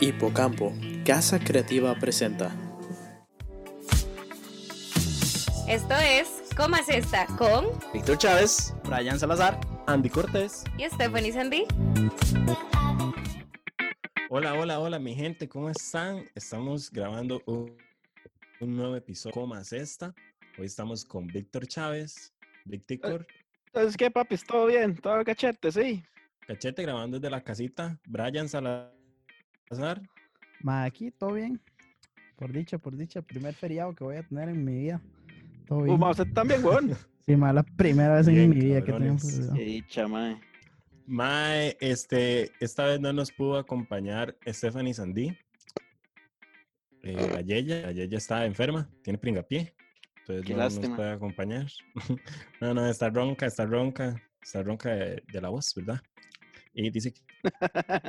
Hipocampo, Casa Creativa presenta. Esto es ¿Cómo es esta? con Víctor Chávez, Brian Salazar, Andy Cortés. y Stephanie Sandy. Hola, hola, hola, mi gente, ¿cómo están? Estamos grabando un, un nuevo episodio. ¿Cómo es esta? Hoy estamos con Víctor Chávez, Víctor Entonces, ¿qué, papi? ¿Todo bien? ¿Todo cachete? Sí. Cachete grabando desde la casita. Brian Salazar. Ma, aquí todo bien. Por dicha, por dicha, primer feriado que voy a tener en mi vida. Todo bien. Uh, ma, usted también, weón. Sí, ma, la primera vez Bien, en mi vida que tengo cabrones. feriado. Qué dicha, mae. Mae, este, esta vez no nos pudo acompañar Stephanie Sandy. Eh, la Yeya, está enferma, tiene pringapié. Entonces Qué no nos lástima. puede acompañar. no, no, está ronca, está ronca, está ronca de, de la voz, ¿verdad? Y dice que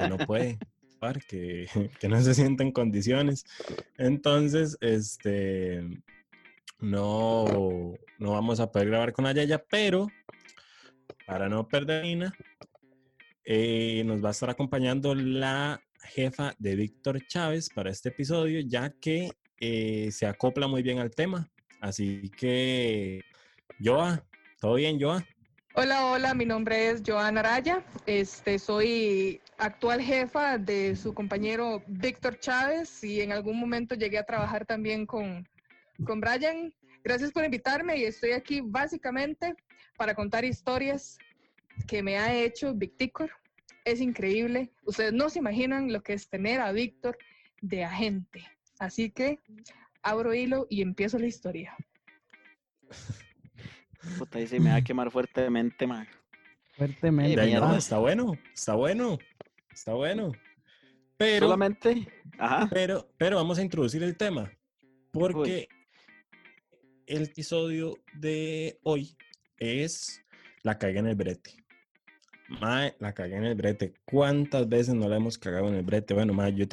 no puede, que, no se siente en condiciones. Entonces, este, no, no vamos a poder grabar con la Yaya, pero para no perder Nina, eh, nos va a estar acompañando la jefa de Víctor Chávez para este episodio, ya que eh, se acopla muy bien al tema. Así que, Joa, ¿todo bien, Joa? Hola, hola, mi nombre es Joana Araya. Este, soy actual jefa de su compañero Víctor Chávez y en algún momento llegué a trabajar también con, con Brian. Gracias por invitarme y estoy aquí básicamente para contar historias que me ha hecho Victicor. Es increíble. Ustedes no se imaginan lo que es tener a Víctor de agente. Así que abro hilo y empiezo la historia. Puta, ahí se me va a quemar fuertemente, mae. Fuertemente. Mierda. está bueno, está bueno, está bueno. Pero, Solamente. Ajá. pero, pero vamos a introducir el tema, porque el episodio de hoy es la cagué en el brete. Mae, la cagué en el brete. ¿Cuántas veces no la hemos cagado en el brete? Bueno, mae, yo he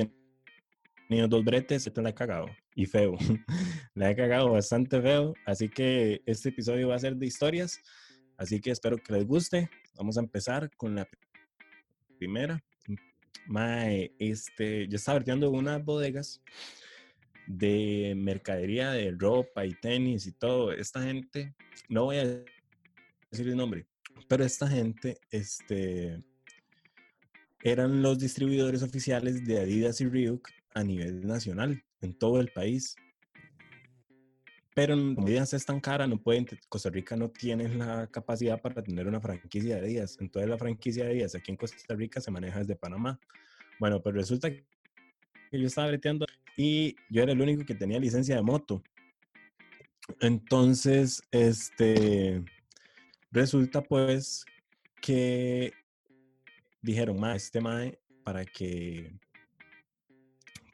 tenido dos bretes, esta la he cagado. Y feo. la he cagado bastante feo. Así que este episodio va a ser de historias. Así que espero que les guste. Vamos a empezar con la primera. Mae, este, yo estaba vertiendo en unas bodegas de mercadería de ropa y tenis y todo. Esta gente, no voy a decir el nombre, pero esta gente, este, eran los distribuidores oficiales de Adidas y Reebok a nivel nacional, en todo el país. Pero Adidas es tan cara, no pueden, Costa Rica no tiene la capacidad para tener una franquicia de Adidas. Entonces la franquicia de Adidas aquí en Costa Rica se maneja desde Panamá. Bueno, pues resulta que yo estaba breteando y yo era el único que tenía licencia de moto. Entonces, este, resulta pues que dijeron, ma, este mae, para que,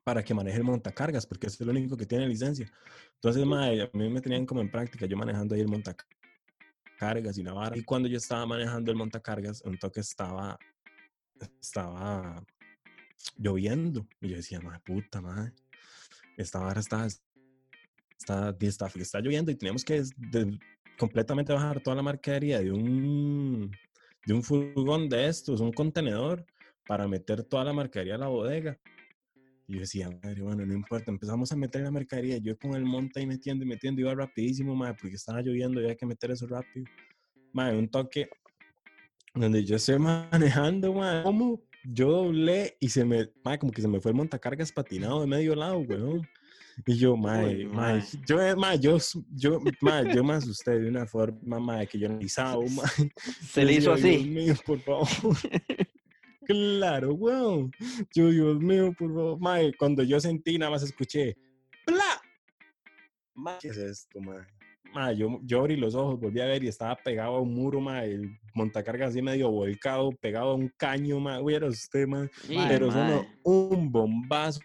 para que maneje el montacargas, porque es el único que tiene licencia. Entonces, mae, a mí me tenían como en práctica, yo manejando ahí el montacargas y la vara. Y cuando yo estaba manejando el montacargas, un toque estaba, estaba lloviendo. Y yo decía, madre puta, madre. Esta vara está, está, está, está lloviendo y teníamos que de- completamente bajar toda la mercadería de un, de un furgón de estos, un contenedor, para meter toda la mercadería a la bodega. Y yo decía, madre, bueno, no importa, empezamos a meter la mercadería. Yo con el monte ahí metiendo y metiendo, iba rapidísimo, madre, porque estaba lloviendo y había que meter eso rápido. Madre, un toque donde yo estoy manejando, madre, como yo doblé y se me, madre, como que se me fue el montacargas patinado de medio lado, weón. Y yo, madre, Uy, madre, yo, eh, madre, yo, yo, madre, yo me asusté de una forma, madre, que yo no pisaba, madre. Se le Yo hizo Dios así. mío, por favor. claro, weón. Yo, Dios mío, por favor. Mae, cuando yo sentí, nada más escuché, ¡Bla! Mae, ¿qué es esto, mae? Mae, yo, yo abrí los ojos, volví a ver y estaba pegado a un muro, mae, el montacargas así medio volcado, pegado a un caño, mae. Uy, era usted, mae. Sí, Pero mae. sonó un bombazo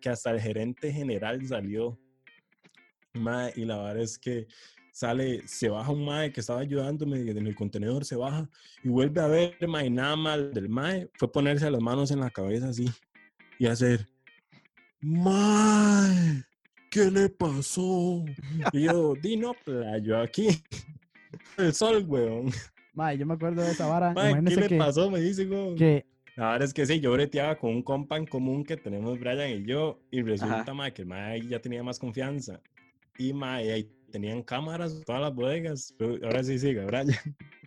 que hasta el gerente general salió. Mae, y la verdad es que sale, se baja un mae que estaba ayudándome en el contenedor, se baja y vuelve a ver, mae, nada mal del mae, fue ponerse las manos en la cabeza así y hacer, mae, ¿qué le pasó? Y yo, di no, playo, aquí, el sol, weón. Ma, yo me acuerdo de esa vara. Mae, ¿qué le que, pasó? Me dice, weón. que La verdad es que sí, yo breteaba con un compa en común que tenemos Brian y yo, y resulta, mae, que el mae ya tenía más confianza. Y mae, ahí tenían cámaras todas las bodegas. Pero ahora sí sigue, Brian.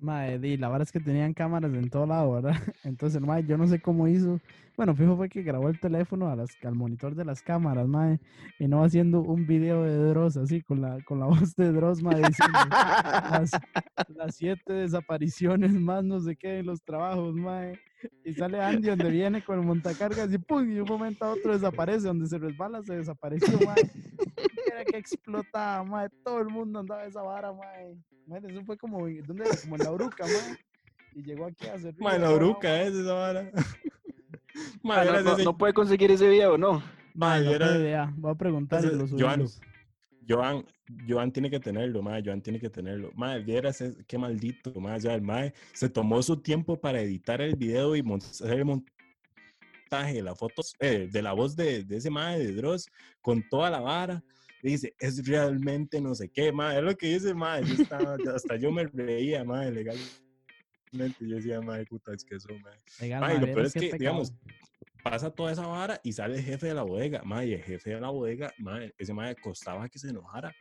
Mae, di, la verdad es que tenían cámaras en todo lado, ¿verdad? Entonces, mae, yo no sé cómo hizo. Bueno, fijo fue que grabó el teléfono a las, al monitor de las cámaras, mae, y no haciendo un video de Dross así, con la, con la voz de Dross, mae, diciendo las, siete desapariciones más no sé qué en los trabajos, mae. Y sale Andy donde viene con el montacargas y pum, y un momento a otro desaparece, donde se resbala, se desapareció, mae. Era que explotaba, mae, todo el mundo andaba esa vara, mae. Mae, eso fue como, ¿dónde era? Como en la Uruca, mae. Y llegó aquí a hacer Mae, la bruca, ¿eh? Esa vara. Mae, Ah, no, no- ese- no puede conseguir ese video, ¿no? mae, no tengo idea. Voy a preguntar Joan. Joan, Joan tiene que tenerlo, mae, Joan tiene que tenerlo. Mae, vieras es- qué maldito, mae, o sea, el mae se tomó su tiempo para editar el video y hacer el montaje de las fotos, eh, de la voz de, de ese mae de Dross, con toda la vara. Y dice, es realmente no sé qué, mae, es lo que dice, yo estaba- hasta yo me reía, mae, legalmente. Yo decía, mae, puta, es que eso, mae. Legal, mae, lo peor es que, digamos, pasa toda esa vara y sale el jefe de la bodega. Y el jefe de la bodega, mae, ese mae costaba que se enojara.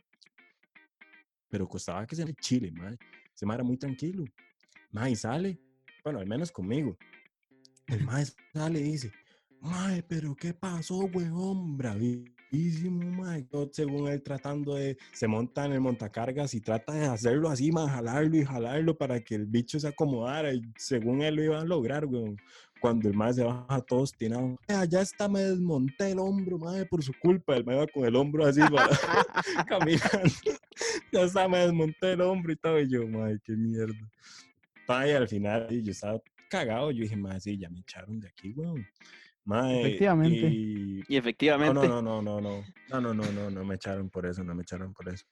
Pero costaba que se en chile, mae. Ese mae era muy tranquilo. Mae, y sale, bueno, al menos conmigo. El mae sale y dice, mae, pero ¿qué pasó, weón? Bravísimo, mae. Todo según él tratando de, se monta en el montacargas y trata de hacerlo así, mae, jalarlo y jalarlo para que el bicho se acomodara. Y según él lo iba a lograr, weón. Cuando el mae se baja todo obstinado, "Eh, ya está, me desmonté el hombro, mae, por su culpa. El mae va con el hombro así, para- caminando. ya está, me desmonté el hombro y todo. Y yo, mae, qué mierda. Mae, y al final yo estaba cagado. Yo dije, mae, sí, ya me echaron de aquí, weón. Mae, Efectivamente. y- Y no, efectivamente. no, no, no, no, no, no, no, no, no, no me echaron por eso, no me echaron por eso.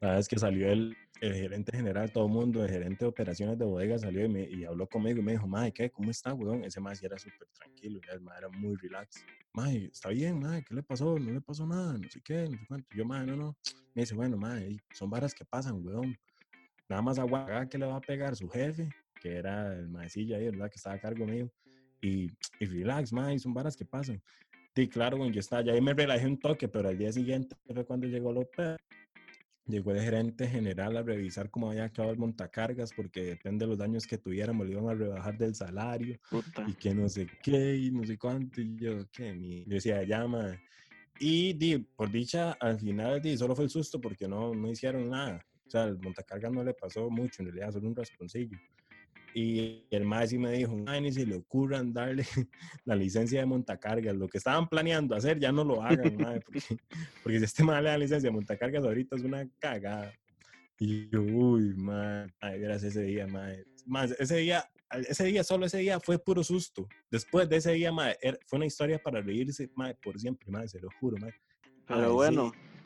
La es que salió el, el gerente general, todo el mundo, el gerente de operaciones de bodega salió y, me, y habló conmigo y me dijo, mae, ¿qué? ¿Cómo está, weón? Ese mae sí era súper tranquilo, ya el mae era muy relax. Mae, está bien, mae, ¿qué le pasó? No le pasó nada, no sé qué, no sé cuánto. Yo, mae, no, no. Me dice, bueno, mae, son varas que pasan, weón. Nada más aguaga que le va a pegar su jefe, que era el maecillo ahí, ¿verdad? Que estaba a cargo mío. Y, y relax, mae, son varas que pasan. Sí, claro, cuando yo estaba allá ahí me relajé un toque, pero al día siguiente fue cuando llegó López. Llegó el gerente general a revisar cómo había quedado el montacargas, porque depende de los daños que tuviéramos, le iban a rebajar del salario Puta. y que no sé qué y no sé cuánto. Y yo, qué mi. Yo decía, llama. Y di, por dicha, al final di, solo fue el susto porque no, no hicieron nada. O sea, el montacargas no le pasó mucho, en realidad, solo un rasponcillo. Y el maestro sí me dijo, ay, ni se le ocurran darle la licencia de montacargas. Lo que estaban planeando hacer, ya no lo hagan, mae, porque, porque si este mae le da licencia de montacargas ahorita es una cagada. Y yo, uy, mae, verás ese día, mae. Más, ese día, ese día, solo ese día fue puro susto. Después de ese día, mae, era- fue una historia para reírse, mae, por siempre, mae, se lo juro, mae. Pero Ay, sí.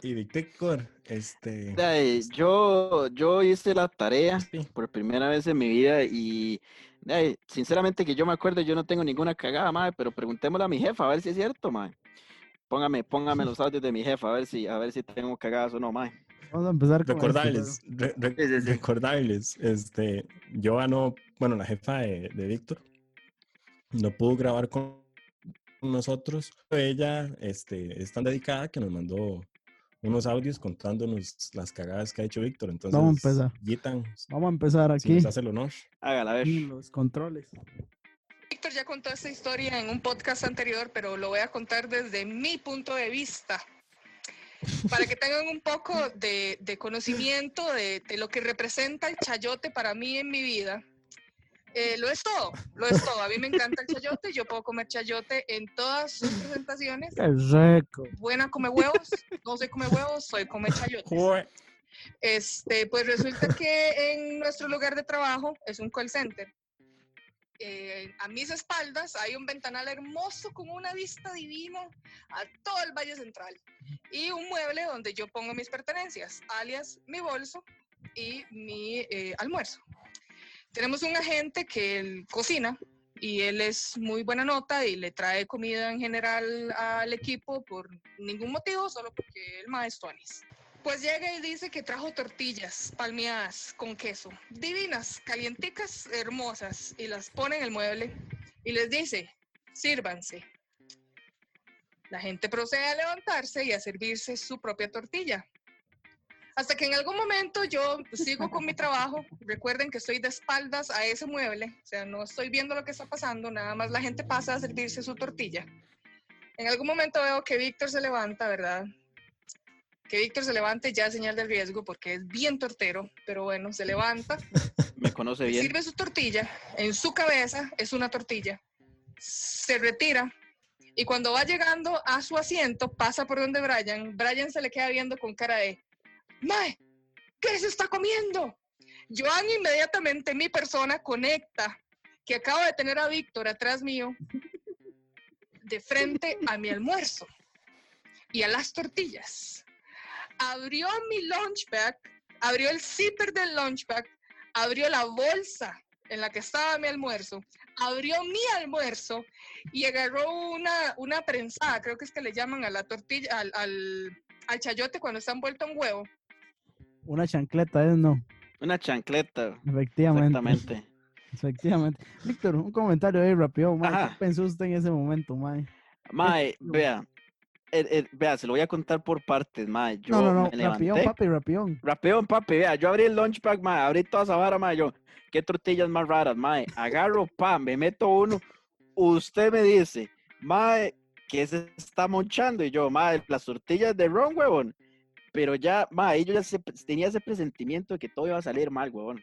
Y Victor, este... ay, yo, yo hice la tarea sí, por primera vez en mi vida y ay, sinceramente que yo me acuerdo, yo no tengo ninguna cagada, madre, pero preguntémosle a mi jefa a ver si es cierto, madre. Póngame, póngame los audios de mi jefa a ver si, a ver si tengo cagadas o no, madre. Vamos a empezar con recordarles, re- re- Sí, sí, sí. recordarles, este, Joana, bueno, la jefa de, de Víctor, no pudo grabar con nosotros. Ella, este, es tan dedicada que nos mandó unos audios contándonos las cagadas que ha hecho Víctor. Entonces, Vamos a empezar. Gitan, Vamos a empezar si aquí. nos hace el honor. Hágala, a ver. Y los controles. Víctor ya contó esta historia en un podcast anterior, pero lo voy a contar desde mi punto de vista. Para que tengan un poco de, de conocimiento de, de lo que representa el chayote para mí en mi vida. Eh, lo es todo, lo es todo. A mí me encanta el chayote, yo puedo comer chayote en todas sus presentaciones. Qué rico. Buena come huevos, no soy come huevos, soy come chayotes. Este, pues resulta que en nuestro lugar de trabajo es un call center. Eh, a mis espaldas hay un ventanal hermoso con una vista divina a todo el Valle Central y un mueble donde yo pongo mis pertenencias, alias mi bolso y mi eh, almuerzo. Tenemos un agente que él cocina y él es muy buena nota y le trae comida en general al equipo por ningún motivo, solo porque el maestro Anis. Después llega y dice que trajo tortillas palmeadas con queso, divinas, calienticas, hermosas, y las pone en el mueble y les dice, sírvanse. La gente procede a levantarse y a servirse su propia tortilla. Hasta que en algún momento yo sigo con mi trabajo. Recuerden que estoy de espaldas a ese mueble, o sea, no estoy viendo lo que está pasando, nada más la gente pasa a servirse su tortilla. En algún momento veo que Víctor se levanta, ¿verdad? Que Víctor se levante ya es señal de riesgo porque es bien tortero, pero bueno, se levanta, Me conoce bien. sirve su tortilla, en su cabeza es una tortilla, se retira y cuando va llegando a su asiento pasa por donde Brian, Brian se le queda viendo con cara de, Mae, ¿qué se está comiendo? Joan inmediatamente, mi persona, conecta que acabo de tener a Víctor atrás mío de frente a mi almuerzo y a las tortillas. Abrió mi lunch abrió el zipper del lunch abrió la bolsa en la que estaba mi almuerzo, abrió mi almuerzo y agarró una, una prensada, creo que es que le llaman a la tortilla, al, al, al chayote cuando está envuelto en huevo. Una chancleta, es no. Una chancleta. Efectivamente. Exactamente. Efectivamente. Víctor, un comentario ahí rápido, mae. ¿Qué pensó usted en ese momento, mae? Mae, vea. eh, eh, vea, se lo voy a contar por partes, mae. Yo No, no, no, me levanté. rapión, papi, rapión. Rapeón, papi, vea, yo abrí el lunch bag, mae, abrí toda esa vara, mae, yo, qué tortillas más raras, mae, agarro, pa, me meto uno, usted me dice, mae, ¿qué se está monchando? Y yo, mae, las tortillas de ron, huevón, pero ya, mae, yo ya se- tenía ese presentimiento de que todo iba a salir mal, huevón,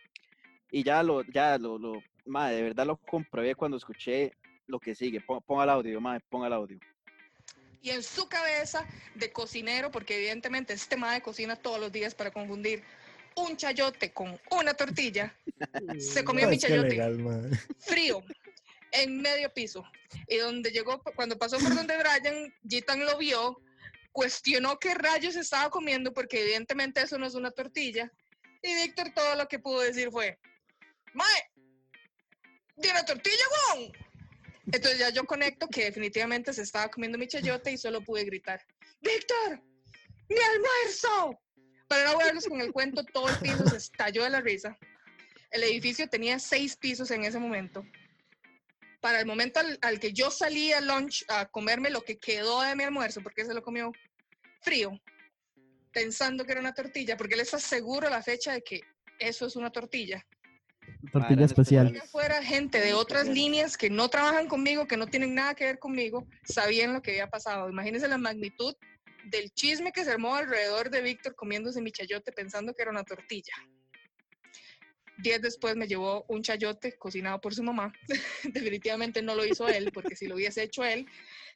y ya lo, ya lo, lo, mae, de verdad lo comprobé cuando escuché lo que sigue, Pon- ponga el audio, mae, ponga el audio. Y en su cabeza de cocinero, porque evidentemente este madre cocina todos los días para confundir un chayote con una tortilla, se comió mi Es que chayote legal, frío en medio piso. Y donde llegó, cuando pasó por donde Brian, Gitan lo vio, cuestionó qué rayos estaba comiendo, porque evidentemente eso no es una tortilla. Y Víctor todo lo que pudo decir fue, Mae, ¿de una tortilla, weón? Entonces ya yo conecto que definitivamente se estaba comiendo mi chayote y solo pude gritar, ¡Víctor! ¡Mi almuerzo! Para no verlos con el cuento, todo el piso se estalló de la risa. El edificio tenía seis pisos en ese momento. Para el momento al, al que yo salí a lunch a comerme lo que quedó de mi almuerzo, porque se lo comió frío, pensando que era una tortilla, porque él está seguro a la fecha de que eso es una tortilla. Tortilla especial. Allá afuera, gente de otras líneas que no trabajan conmigo, que no tienen nada que ver conmigo, sabían lo que había pasado. Imagínense la magnitud del chisme que se armó alrededor de Víctor comiéndose mi chayote pensando que era una tortilla. Días después me llevó un chayote cocinado por su mamá. Definitivamente no lo hizo él, porque si lo hubiese hecho él,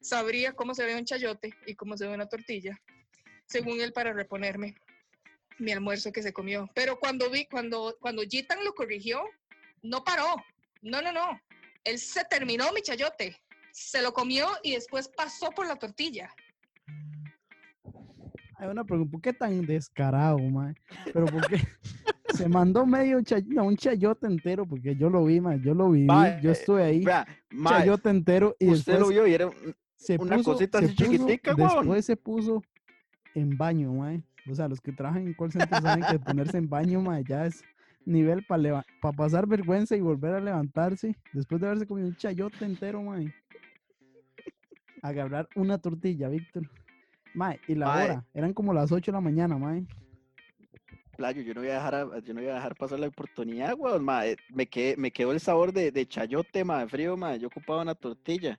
sabría cómo se ve un chayote y cómo se ve una tortilla, según él, para reponerme mi almuerzo que se comió. Pero cuando vi, cuando, cuando Gitan lo corrigió, no paró. No, no, no. Él se terminó mi chayote. Se lo comió y después pasó por la tortilla. Hay una pregunta, ¿por qué tan descarado, mae? Pero ¿por qué? Se mandó medio chay- no, un chayote entero, porque yo lo vi, mae, yo lo viví, yo estuve ahí, chayote entero, y usted después lo vio y era un- se una puso, cosita se así puso- chiquitica, después se puso en baño, mae. O sea, los que trabajan en call center saben que ponerse en baño, mae, ya es nivel para pasar vergüenza y volver a levantarse después de haberse comido un chayote entero, mae. Agarrar una tortilla, Víctor. Mae, y la Mae. hora, eran como las 8 de la mañana, mae. Playo, yo no voy a dejar, yo no voy a dejar pasar la oportunidad, weón, mae. Me, quedé- me quedó el sabor de, de chayote, mae, frío, mae. Yo ocupaba una tortilla,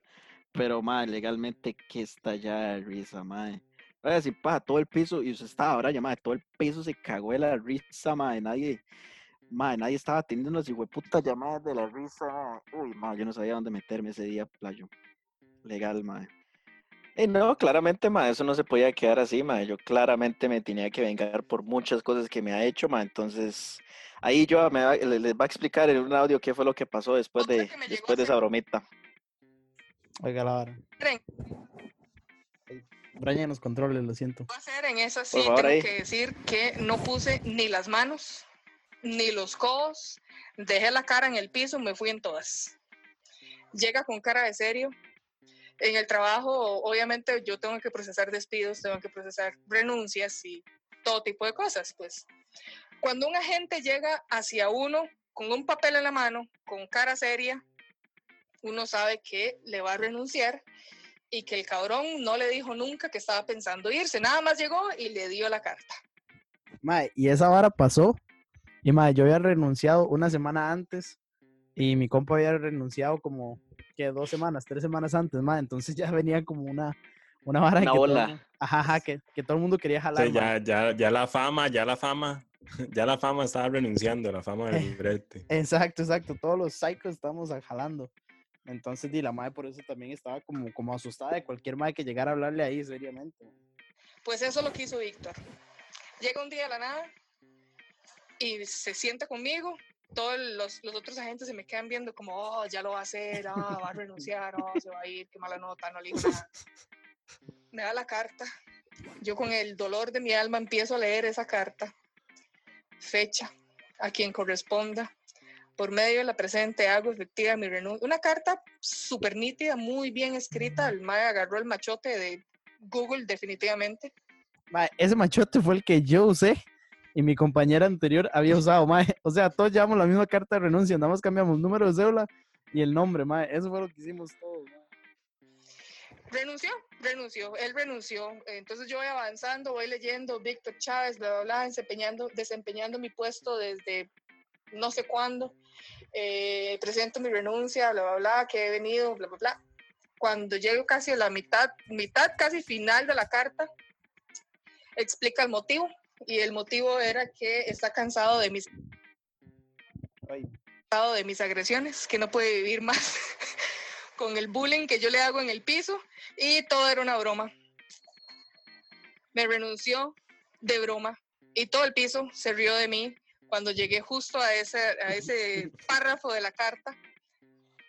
pero, mae, legalmente, que está ya de risa, mae. Oiga, sin paja, todo el piso, y usted estaba ahora, mae, todo el piso se cagó de la risa, mae. Nadie, mae, nadie estaba teniendo unas hijueputas llamadas de la risa. Uy, mae, yo no sabía dónde meterme ese día, playo. Legal, mae. Eh, no, claramente, ma, eso no se podía quedar así, ma. Yo claramente me tenía que vengar por muchas cosas que me ha hecho, ma. Entonces, ahí yo me va- le- les va a explicar en un audio qué fue lo que pasó después de, después de esa bromita. Oiga la vara. Brian nos controles, lo siento. Voy a hacer en esa sí, favor, tengo ahí. que decir que no puse ni las manos, ni los codos, dejé la cara en el piso, me fui en todas. Llega con cara de serio. En el trabajo, obviamente, yo tengo que procesar despidos, tengo que procesar renuncias y todo tipo de cosas. Pues cuando un agente llega hacia uno con un papel en la mano, con cara seria, uno sabe que le va a renunciar y que el cabrón no le dijo nunca que estaba pensando irse, nada más llegó y le dio la carta. Mae, y esa vara pasó. Y mae, yo había renunciado una semana antes y mi compa había renunciado como que dos semanas, tres semanas antes, mae. Entonces ya venía como una, una vara Una que todo el ola. mundo- ajá, ajá, que, que todo el mundo quería jalar. Sí, ya, ya, ya la fama, ya la fama, ya la fama estaba renunciando, la fama del Eh. brete. Exacto, exacto. Todos los psychos estamos jalando. Entonces, di la madre por eso también estaba como, como asustada de cualquier madre que llegara a hablarle ahí seriamente. Pues eso es lo que hizo Víctor. Llega un día de la nada y se sienta conmigo. Todos los, los otros agentes se me quedan viendo como, oh, ya lo va a hacer, ah, va a renunciar, oh, se va a ir, qué mala nota, no le. Me da la carta. Yo con el dolor de mi alma empiezo a leer esa carta. Fecha, a quien corresponda. Por medio de la presente hago efectiva mi renuncia. Una carta súper nítida, muy bien escrita. El mae agarró el machote de Google definitivamente. Mae, ese machote fue el que yo usé y mi compañera anterior había usado, mae. O sea, todos llevamos la misma carta de renuncia, nada más cambiamos número de cédula y el nombre, mae. Eso fue lo que hicimos todos, renunció, renunció, él renunció. Entonces yo voy avanzando, voy leyendo Víctor Chávez, bla, bla, bla, desempeñando, desempeñando mi puesto desde no sé cuándo. Eh, presento mi renuncia, bla, bla, bla, que he venido, bla, bla, bla. Cuando llego casi a la mitad, mitad casi final de la carta, explica el motivo. Y el motivo era que está cansado de mis, Ay, cansado de mis agresiones, que no puede vivir más con el bullying que yo le hago en el piso y todo era una broma. Me renunció de broma y todo el piso se rió de mí cuando llegué justo a ese, a ese párrafo de la carta.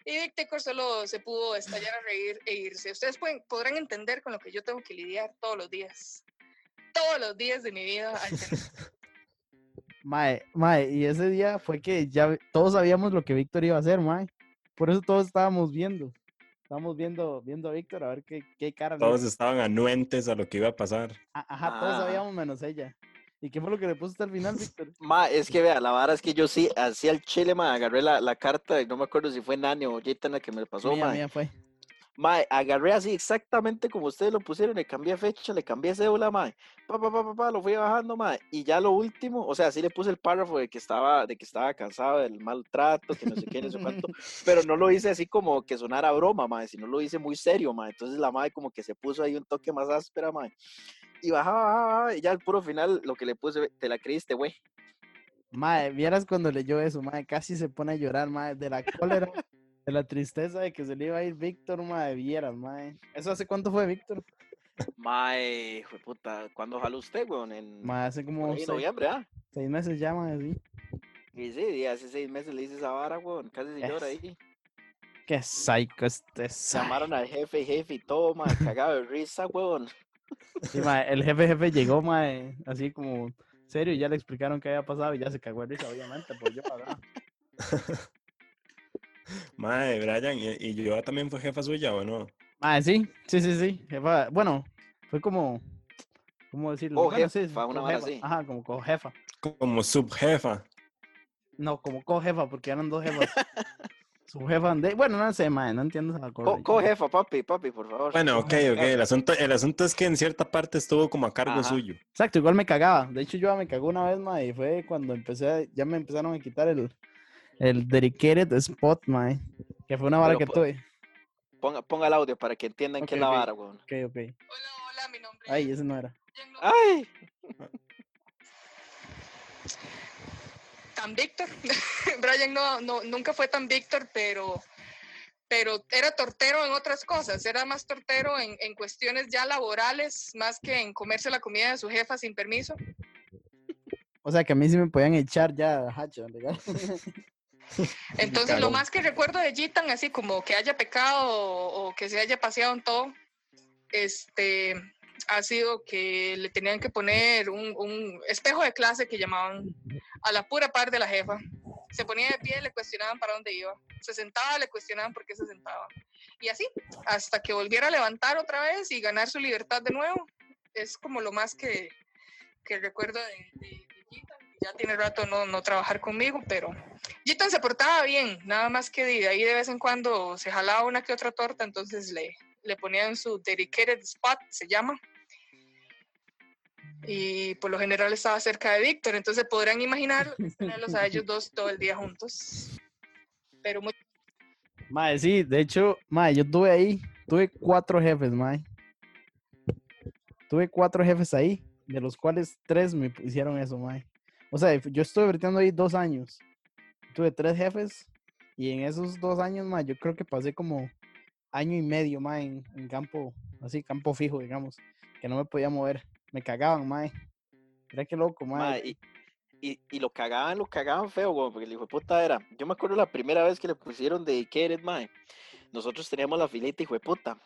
Y Víctor solo se pudo estallar a reír e irse. Ustedes pueden, podrán entender con lo que yo tengo que lidiar todos los días. Todos los días de mi vida. al Mae, mae, y ese día fue que ya todos sabíamos lo que Víctor iba a hacer, mae. Por eso todos estábamos viendo. Estábamos viendo, viendo a Víctor a ver qué, qué cara le Todos estaban anuentes a lo que iba a pasar. Ajá, todos Ah. sabíamos menos ella. ¿Y qué fue lo que le puso hasta el final, Víctor? Ma, es que vea, la vara es que yo sí, así al chile, ma, agarré la, la carta, y no me acuerdo si fue Nani o Jitana que me pasó, mía, ma. mía fue. Ma, agarré así exactamente como ustedes lo pusieron, le cambié fecha, le cambié cédula, ma. Pa, pa, pa, pa, pa, lo fui bajando, ma. Y ya lo último, o sea, sí le puse el párrafo de que estaba, de que estaba cansado del maltrato, que no sé qué, no sé cuánto, pero no lo hice así como que sonara broma, ma, sino lo hice muy serio, ma. Entonces la madre como que se puso ahí un toque más áspera, ma. Y bajaba, bajaba, bajaba, y ya al puro final lo que le puse, te la creíste, güey. Mae, vieras cuando leyó eso, mae, casi se pone a llorar, mae, de la cólera, de la tristeza de que se le iba a ir Víctor, mae, vieras, mae. ¿Eso hace cuánto fue, Víctor? Mae, fue puta, ¿cuándo jaló usted, weón? En Mae, hace como seis, noviembre, ¿ah? seis meses ya, mae, sí. Y sí, y hace seis meses le hice esa vara, weón, casi se llora ahí. Qué psycho este psycho. Llamaron al jefe jefe y todo, mae, cagado de risa, weón. Sí, mae, el jefe jefe llegó, mae, así como serio, y ya le explicaron qué había pasado y ya se cagó de risa, obviamente, por yo. Mae, Brian, ¿y, y yo también fue jefa suya o no? Mae, sí, sí, sí, sí, jefa, bueno, fue como, ¿cómo decirlo? Bueno, sí, Cojefa, una cojefa, así. Ajá, como cojefa. Como subjefa. No, como cojefa, porque eran dos jefas. Su jefa, de, bueno, no sé, mae, no entiendo esa cosa. Co, co jefa, papi, papi, por favor. Bueno, ok, ok. El asunto, el asunto es que en cierta parte estuvo como a cargo Ajá. suyo. Exacto, igual me cagaba. De hecho, yo ya me cagó una vez, mae, y fue cuando empecé, a- ya me empezaron a quitar el, el dedicated spot, mae, que fue una vara Pero que tuve. Ponga, ponga el audio para que entiendan qué Ok, es la vara, weón. Ok, ok. Hola, hola, mi nombre es Ay, ese no era. ¡Ay! tan Víctor. Brian no, no, nunca fue tan Víctor, pero, pero era tortero en otras cosas. Era más tortero en, en cuestiones ya laborales, más que en comerse la comida de su jefa sin permiso. O sea, que a mí sí me podían echar ya, hacha, legal. Entonces, lo más que recuerdo de Gitan, así como que haya pecado o, o que se haya paseado en todo, este, ha sido que le tenían que poner un, un espejo de clase que llamaban a la pura par de la jefa. Se ponía de pie, le cuestionaban para dónde iba. Se sentaba, le cuestionaban por qué se sentaba. Y así, hasta que volviera a levantar otra vez y ganar su libertad de nuevo. Es como lo más que, que recuerdo de, de. Ya tiene rato no, no trabajar conmigo, pero Gitan se portaba bien, nada más que de ahí de vez en cuando se jalaba una que otra torta, entonces le, le ponían su dedicated spot, se llama. Y por lo general estaba cerca de Víctor, entonces podrán imaginar tenerlos a ellos dos todo el día juntos. Pero muy Mae, sí, de hecho, mae, yo tuve ahí, tuve cuatro jefes, mae. Tuve cuatro jefes ahí, de los cuales tres me hicieron eso, mae. O sea, yo estuve breteando ahí dos años. Tuve tres jefes y en esos dos años, mae, yo creo que pasé como año y medio, mae, en, campo, así, campo fijo, digamos, que no me podía mover. Me cagaban, mae. Mira qué loco. Ma, y, y, y lo cagaban, lo cagaban feo, güey, porque el hijo de puta era. Yo me acuerdo la primera vez que le pusieron dedicated, mae. Nosotros teníamos la filita, hijo de puta.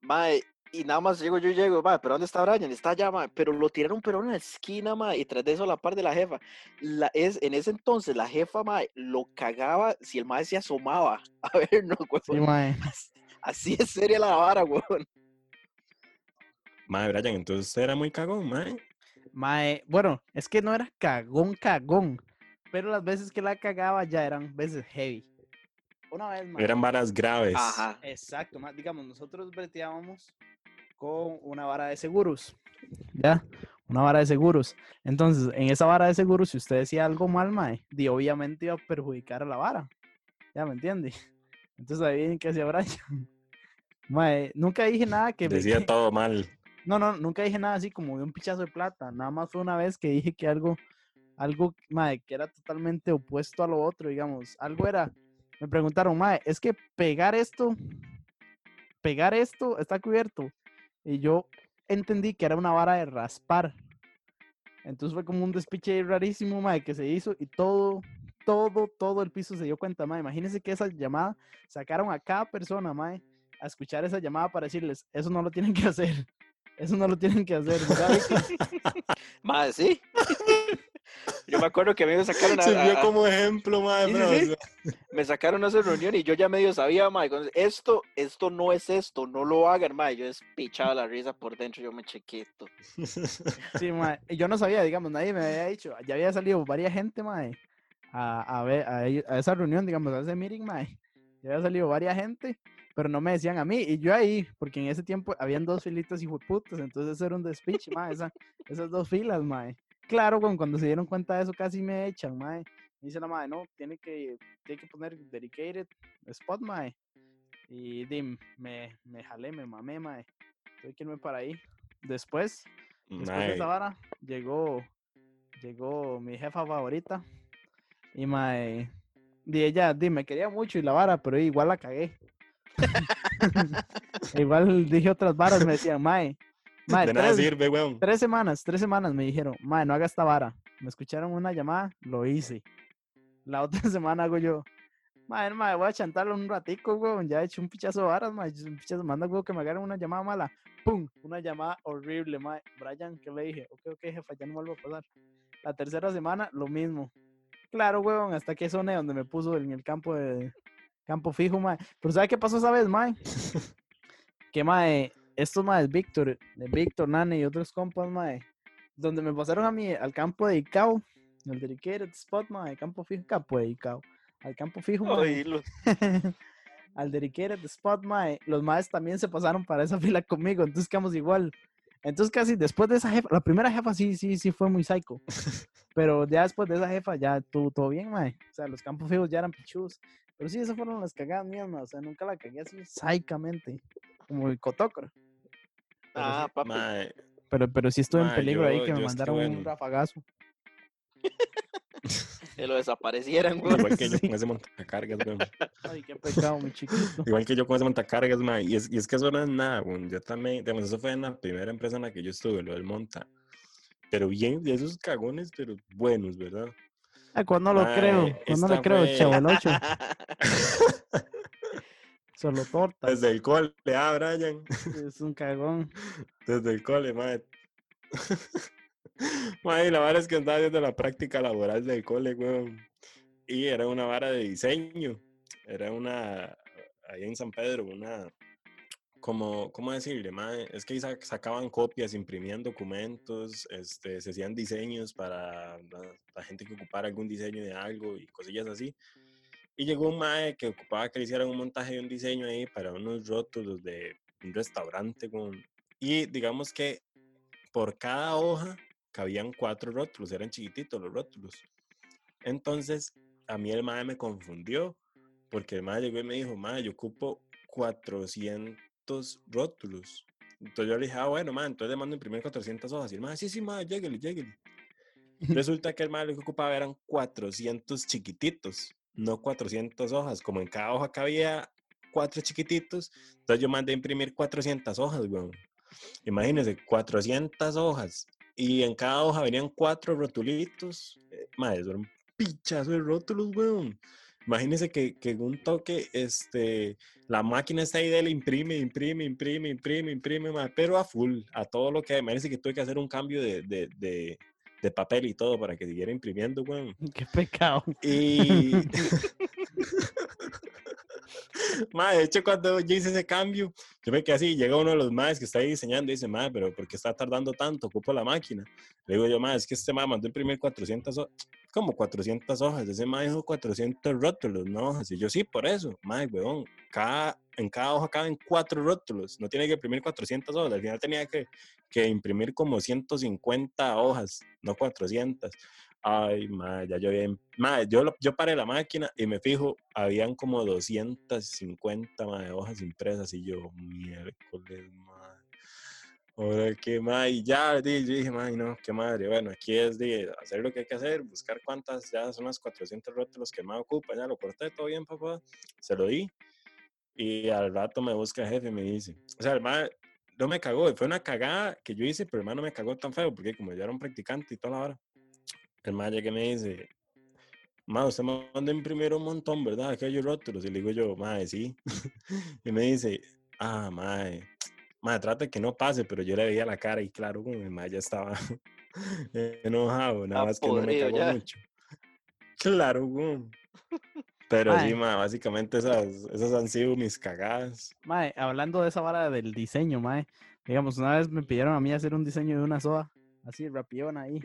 Mae, y nada más llego, yo llego, mae, pero ¿dónde está Brian? Está allá, mae, pero lo tiraron pero en la esquina, mae, y tras de eso a la par de la jefa. La, es, en ese entonces, la jefa, mae, lo cagaba si el mae se asomaba a ver, no. Sí, mae. Así es seria la vara, güey. Madre, Brian, entonces era muy cagón, mae. Mae, bueno, es que no era cagón, cagón. Pero las veces que la cagaba ya eran veces heavy. Una vez más. Eran varas graves. Ajá. Exacto, digamos, nosotros breteábamos con una vara de seguros. ¿Ya? Una vara de seguros. Entonces, en esa vara de seguros, si usted decía algo mal, mae, di, obviamente iba a perjudicar a la vara. ¿Ya me entiende? Entonces, ahí viene que hacía Brian. Mae, nunca dije nada que... me- Decía todo mal. no, no, nunca dije nada así como de un pichazo de plata. Nada más fue una vez que dije que algo, algo, mae, que era totalmente opuesto a lo otro, digamos. Algo era, me preguntaron, mae, es que pegar esto, pegar esto está cubierto. Y yo entendí que era una vara de raspar. Entonces fue como un despiche rarísimo, mae, que se hizo y todo, todo, todo el piso se dio cuenta, mae. Imagínense que esa llamada sacaron a cada persona, mae, a escuchar esa llamada para decirles, eso no lo tienen que hacer. Eso no lo tienen que hacer. Mae, sí. Yo me acuerdo que a mí me sacaron a, Sirvió a- como ejemplo, mae, Sí, sí, sí. me sacaron a esa reunión y yo ya medio sabía, cuando- esto, esto no es esto, no lo hagan, mae. Yo despichaba la risa por dentro, yo me chequito. Sí, y Yo no sabía, digamos, nadie me había dicho. Ya había salido varias gente, mae, a, a ver, a, esa reunión, digamos, a ese meeting, mae. Ya había salido varias gente, pero no me decían a mí. Y yo ahí, porque en ese tiempo habían dos filitas y putas, entonces eso era un despiche, mae, esa- esas dos filas, mae. Claro, cuando, cuando se dieron cuenta de eso casi me echan, mae. Dice la mae, no, tiene que, tiene que poner dedicated spot, mae. Y dim, me, me jalé, me mamé, mae. Tuve que irme para ahí. Después, Después de esa vara, llegó, llegó mi jefa favorita. Y mae, ella, di, me quería mucho y la vara, pero igual la cagué. igual dije otras varas, me decían, mae, mae, de nada tres, sirve, weón. tres semanas, tres semanas me dijeron, mae, no haga esta vara. Me escucharon una llamada, lo hice. La otra semana hago yo, mae, mae, voy a chantarlo un ratico, weón, ya he hecho un pichazo de varas, mae, un pichazo, manda, weón, que me agarren una llamada mala. ¡Pum! Una llamada horrible, mae. Brian, ¿qué le dije? Ok, ok, jefa, ya no vuelvo a pasar. La tercera semana, lo mismo. Claro, weón, hasta que soné donde me puso en el campo de campo fijo, mae. Pero ¿sabe qué pasó esa vez, mae? que, mae, estos, mae, Víctor, eh, Víctor, Nane y otros compas, mae, donde me pasaron a mí al campo dedicado, el dedicated spot, mae, campo fijo, campo dedicado, al campo fijo, Oílo. al dedicated spot, mae, los maes también se pasaron para esa fila conmigo, entonces quedamos igual. Entonces casi después de esa jefa, la primera jefa sí, sí, sí fue muy psycho, pero ya después de esa jefa ya estuvo todo bien, mae. O sea, los campos fijos ya eran pichus. Pero sí, esas fueron las cagadas mías, O sea, nunca la cagué así psicamente, como el cotocro. Pero, Ah, sí, papi. Mae, pero, pero sí estuve en peligro ahí yo- que me mandaron un rafagazo. Que lo desaparecieran, güey. igual que yo con ese montacargas, weón. Ay, qué pecado, mi chiquito. Igual que yo con ese montacargas, mae. Y es, y es que eso no es nada, weón. Yo también, digamos, eso fue en la primera empresa en la que yo estuve, lo del monta. Pero bien, de esos cagones, pero buenos, ¿verdad? Ay, cuando lo Mae, creo, cuando lo creo, fue- chavo el ocho. Solo torta. Desde el cole, ah, Brian. Es un cagón. Desde el cole, madre. Madre, la vara es que andaba haciendo la práctica laboral del cole, weón. Y era una vara de diseño. Era una, ahí en San Pedro, una como, ¿cómo decirle, mae? Es que sacaban copias, imprimían documentos, este, se hacían diseños para la, la gente que ocupara algún diseño de algo y cosillas así. Y llegó un mae que ocupaba que le hicieran un montaje de un diseño ahí para unos rótulos de un restaurante. Con... Y digamos que por cada hoja cabían cuatro rótulos, eran chiquititos los rótulos. Entonces, a mí el mae me confundió, porque el mae llegó y me dijo, mae, yo ocupo 400 rótulos. Entonces yo le dije, ah, bueno, mae, entonces le mando imprimir 400 hojas. Y el mae, sí, sí, mae, lléguele, lléguele. Resulta que el mae lo que ocupaba eran 400 chiquititos, no 400 hojas. Como en cada hoja cabía cuatro chiquititos, entonces yo mandé a imprimir 400 hojas, weón. Imagínense, 400 hojas. Y en cada hoja venían cuatro rotulitos. Eh, Madre, un pichazo de rótulos, weón. Imagínense que, que en un toque, este, la máquina está ahí de él, imprime, imprime, imprime, imprime, imprime, pero a full, a todo lo que, imagínense que tuve que hacer un cambio de, de, de, de papel y todo para que siguiera imprimiendo, weón. Qué pecado. Y. Madre, de hecho, cuando yo hice ese cambio, yo me quedé así. Llega uno de los madres que está ahí diseñando y dice, madre, pero ¿por qué está tardando tanto? Ocupo la máquina. Le digo yo, madre, es que este madre mandó imprimir 400 hojas. Como 400 hojas. Ese madre dijo 400 rótulos, ¿no? Y yo, sí, por eso. Madre, weón, cada, en cada hoja caben cuatro rótulos. No tiene que imprimir 400 hojas. Al final tenía que, que imprimir como 150 hojas, no 400. Ay, madre, ya yo bien. Madre, yo, yo paré la máquina y me fijo, habían como 250 madre, hojas impresas y yo, miércoles, madre. Ahora qué madre, y ya yo dije, madre, no, qué madre. Bueno, aquí es de hacer lo que hay que hacer, buscar cuántas, ya son las 400 rótulos que más ocupa, ya lo corté, todo bien, papá. Se lo di. Y al rato me busca el jefe y me dice, o sea, el madre no me cagó, fue una cagada que yo hice, pero el madre no me cagó tan feo, porque como yo era un practicante y toda la hora el mae llega y me dice, ma, usted me mandó imprimir un montón, ¿verdad? Aquellos rótulos. Y le digo yo, mae, sí. y me dice, ah, mae, mae, trata que no pase, pero yo le veía la cara y claro, como el mae ya estaba enojado, nada Ah, más que no me cagó ya. mucho. Claro, güey. Pero sí, Mae. ma, básicamente esas, esas han sido mis cagadas. Mae, hablando de esa vara del diseño, mae. Digamos, una vez me pidieron a mí hacer un diseño de una soda, así, rapión ahí.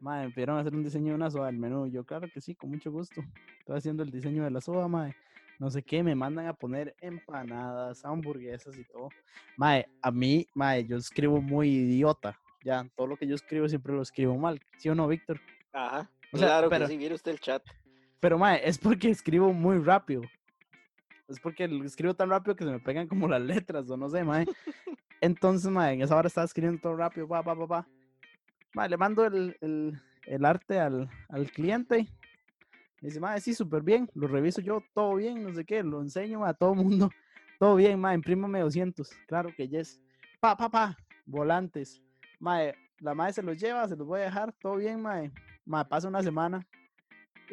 Mae, me pidieron hacer un diseño de una soda del menú. Yo, claro que sí, con mucho gusto. Estoy haciendo el diseño de la soda, mae. No sé qué, me mandan a poner empanadas, hamburguesas y todo. Mae, a mí, mae, yo escribo muy idiota. Ya, todo lo que yo escribo siempre lo escribo mal. ¿Sí o no, Víctor? Ajá. O sea, claro pero- que sí, mire usted el chat. Pero, mae, es porque escribo muy rápido. Es porque escribo tan rápido que se me pegan como las letras, o no sé, mae. Entonces, mae, en esa hora estaba escribiendo todo rápido, pa, pa, pa. Mae, le mando el, el, arte al, al cliente. Me dice, mae, sí, súper bien. Lo reviso yo, todo bien, no sé qué. Lo enseño a todo mundo. Todo bien, mae, imprímame 200. Claro que yes. Pa, pa, pa. Volantes. Mae, la mae se los lleva, se los voy a dejar, todo bien, mae. Mae, pasa una semana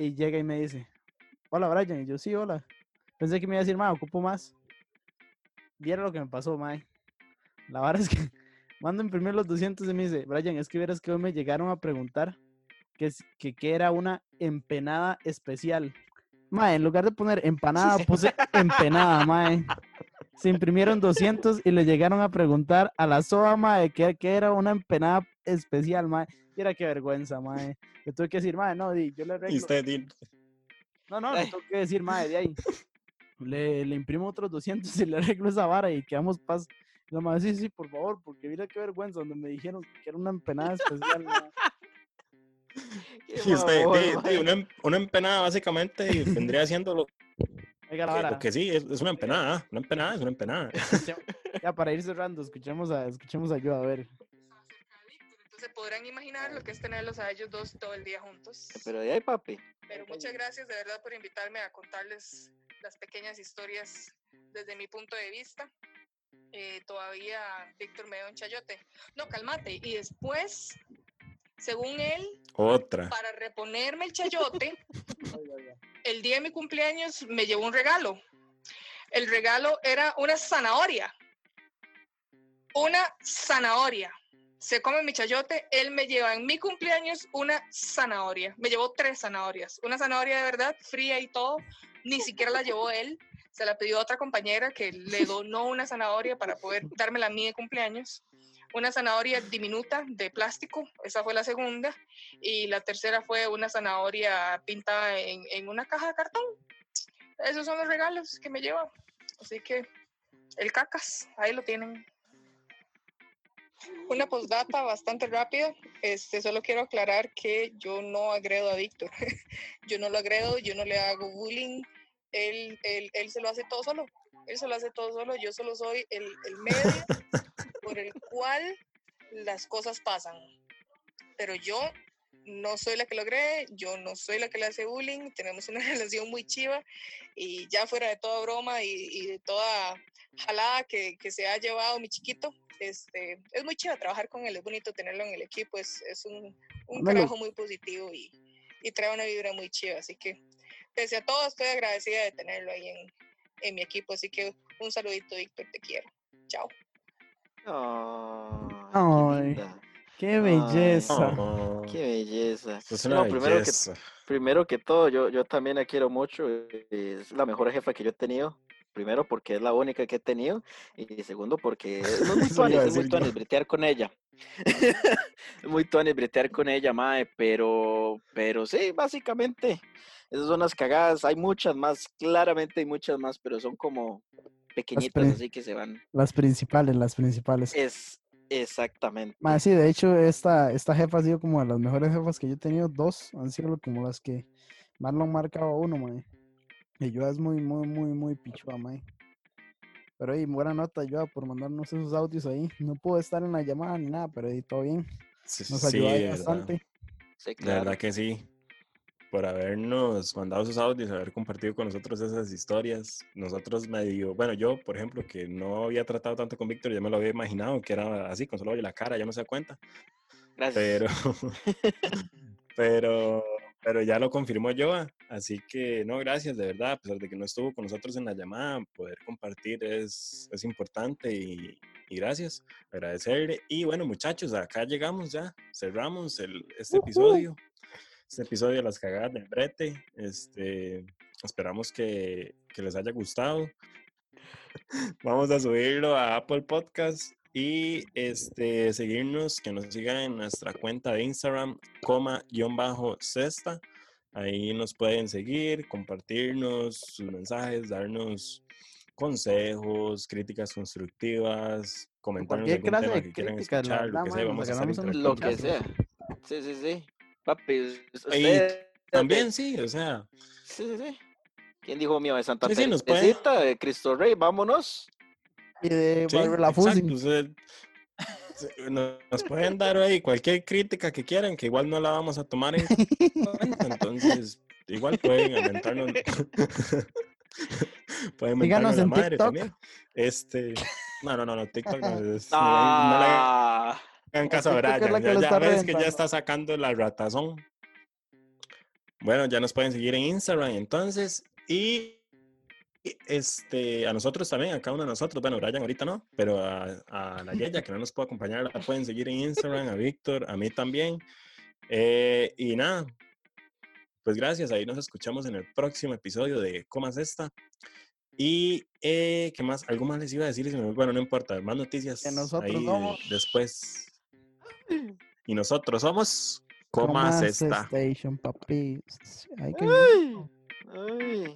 y llega y me dice, hola Brian, y yo sí, hola. Pensé que me iba a decir, mae, ocupo más. Viera lo que me pasó, mae. La verdad es que mando a imprimir los 200 y me dice, Brian, es que vieras que hoy me llegaron a preguntar que, que, qué era una empenada especial. Mae, en lugar de poner empanada, puse empenada, mae. Se imprimieron 200 y le llegaron a preguntar a la SOA, mae, que, que era una empenada especial, mae. Mira qué vergüenza, mae. Le tuve que decir, mae, no, di, yo le Y arreglo. usted, di- No, no, le tengo que decir, madre, de ahí. Le, le imprimo otros 200 y le arreglo esa vara y quedamos paz. La madre, sí, sí, por favor, porque mira qué vergüenza, donde me dijeron que era una empanada especial. mae. Y usted, mamón, di- di, mae. una, em- una empanada básicamente y vendría siendo lo, Oiga la que, vara. lo que sí, es, es una empanada. Una empanada es una empanada. Ya, para ir cerrando, escuchemos a, escuchemos a yo, a ver. Entonces podrán imaginar lo que es tenerlos a ellos dos todo el día juntos. Pero de ahí, papi. Pero muchas gracias de verdad por invitarme a contarles las pequeñas historias desde mi punto de vista. Eh, todavía Víctor me dio un chayote. No, cálmate. Y después, según él, Otra. para reponerme el chayote, el día de mi cumpleaños me llevó un regalo. El regalo era una zanahoria. Una zanahoria. Se come mi chayote, él me lleva en mi cumpleaños una zanahoria. Me llevó tres zanahorias. Una zanahoria de verdad, fría y todo. Ni siquiera la llevó él. se la pidió otra compañera que le donó una zanahoria para poder dármela a mí de cumpleaños. Una zanahoria diminuta de plástico, esa fue la segunda. Y la tercera fue una zanahoria pintada en, en una caja de cartón. Esos son los regalos que me lleva. Así que el cacas, ahí lo tienen. Una postdata bastante rápida. Este, solo quiero aclarar que yo no agredo a Víctor. yo no lo agredo, yo no le hago bullying. Él, él, él se lo hace todo solo. Él se lo hace todo solo. Yo solo soy el, el medio por el cual las cosas pasan. Pero yo no soy la que lo agrede, yo no soy la que le hace bullying, tenemos una relación muy chiva y ya fuera de toda broma y, y de toda jalada que, que, se ha llevado mi chiquito, este, es muy chiva trabajar con él, es bonito tenerlo en el equipo, es, es un, un trabajo muy positivo y, y, trae una vibra muy chiva, así que pese a todo estoy agradecida de tenerlo ahí en, en mi equipo, así que un saludito Víctor, te quiero, chao. Oh, Ay. Qué belleza. Oh, Qué belleza. es una No, primero que, belleza. primero que todo, yo, yo también la quiero mucho. Es la mejor jefa que yo he tenido. Primero porque es la única que he tenido. Y segundo porque es muy a es muy yo. bretear con ella. es muy tuanis bretear con ella, mae. Pero, pero sí, básicamente. Esas son las cagadas. Hay muchas más, claramente hay muchas más, pero son como pequeñitas, así que se van. Las principales, las principales. Es exactamente. Ma, sí, de hecho, esta, esta jefa ha sido como de las mejores jefas que yo he tenido. Dos han sido como las que más lo han marcado a uno, mae. Y yo es muy, muy, muy, muy pichua, mae. Pero ahí, buena nota, yo por mandarnos esos audios ahí. No puedo estar en la llamada ni nada, pero ahí todo bien. Sí, Nos sí, ayudó ahí bastante. Sí, De claro. verdad que sí. Por habernos mandado esos audios, haber compartido con nosotros esas historias. Nosotros medio, bueno, yo, por ejemplo, que no había tratado tanto con Víctor, ya me lo había imaginado que era así, con solo la cara, ya no se da cuenta. Gracias. Pero, pero, pero ya lo confirmó Joa. Así que, no, gracias, de verdad. A pesar de que no estuvo con nosotros en la llamada, poder compartir es, es importante y, y gracias, agradecerle. Y bueno, muchachos, acá llegamos ya, cerramos el, este episodio. Este episodio de las cagadas del brete. Este, esperamos que, que les haya gustado. Vamos a subirlo a Apple Podcast y este, seguirnos, que nos sigan en nuestra cuenta de Instagram, coma guion bajo cesta. Ahí nos pueden seguir, compartirnos sus mensajes, darnos consejos, críticas constructivas, comentarnos algún tema que quieran críticas, escuchar, lo que sea, mae, vamos nos a estar agarramos unos Lo que interactuando. sea. Sí, sí, sí. Papi, Y también sí, o sea, Sí, sí, sí. ¿Quién dijo mío de Santa Sí, sí, nos puede- Teresita, de Cristo Rey? Vámonos. Y de Sí, La Fusi. nos pueden dar ahí cualquier crítica que quieran, que igual no la vamos a tomar en cuenta, entonces igual pueden inventarnos. pueden Síganos mentarnos la en madre TikTok. también. Este, no, no, no, no, TikTok no, es- no, no le Ah, hagan caso a Brian, ya, ves que ya está sacando la ratazón. Bueno, ya nos pueden seguir en Instagram entonces y este, a nosotros también, a cada uno de nosotros, bueno, Brian ahorita no, pero a, a la Yeya que no nos puede acompañar, la pueden seguir en Instagram, a Víctor, a mí también. Eh, y nada, pues gracias, ahí nos escuchamos en el próximo episodio de Comas Esta. Y, eh, ¿qué más? ¿Algo más les iba a decir? Bueno, no importa, más noticias Que nosotros ahí somos- después. Y nosotros somos Comas Comas Esta. Station, papi. Ay, qué ay, ay.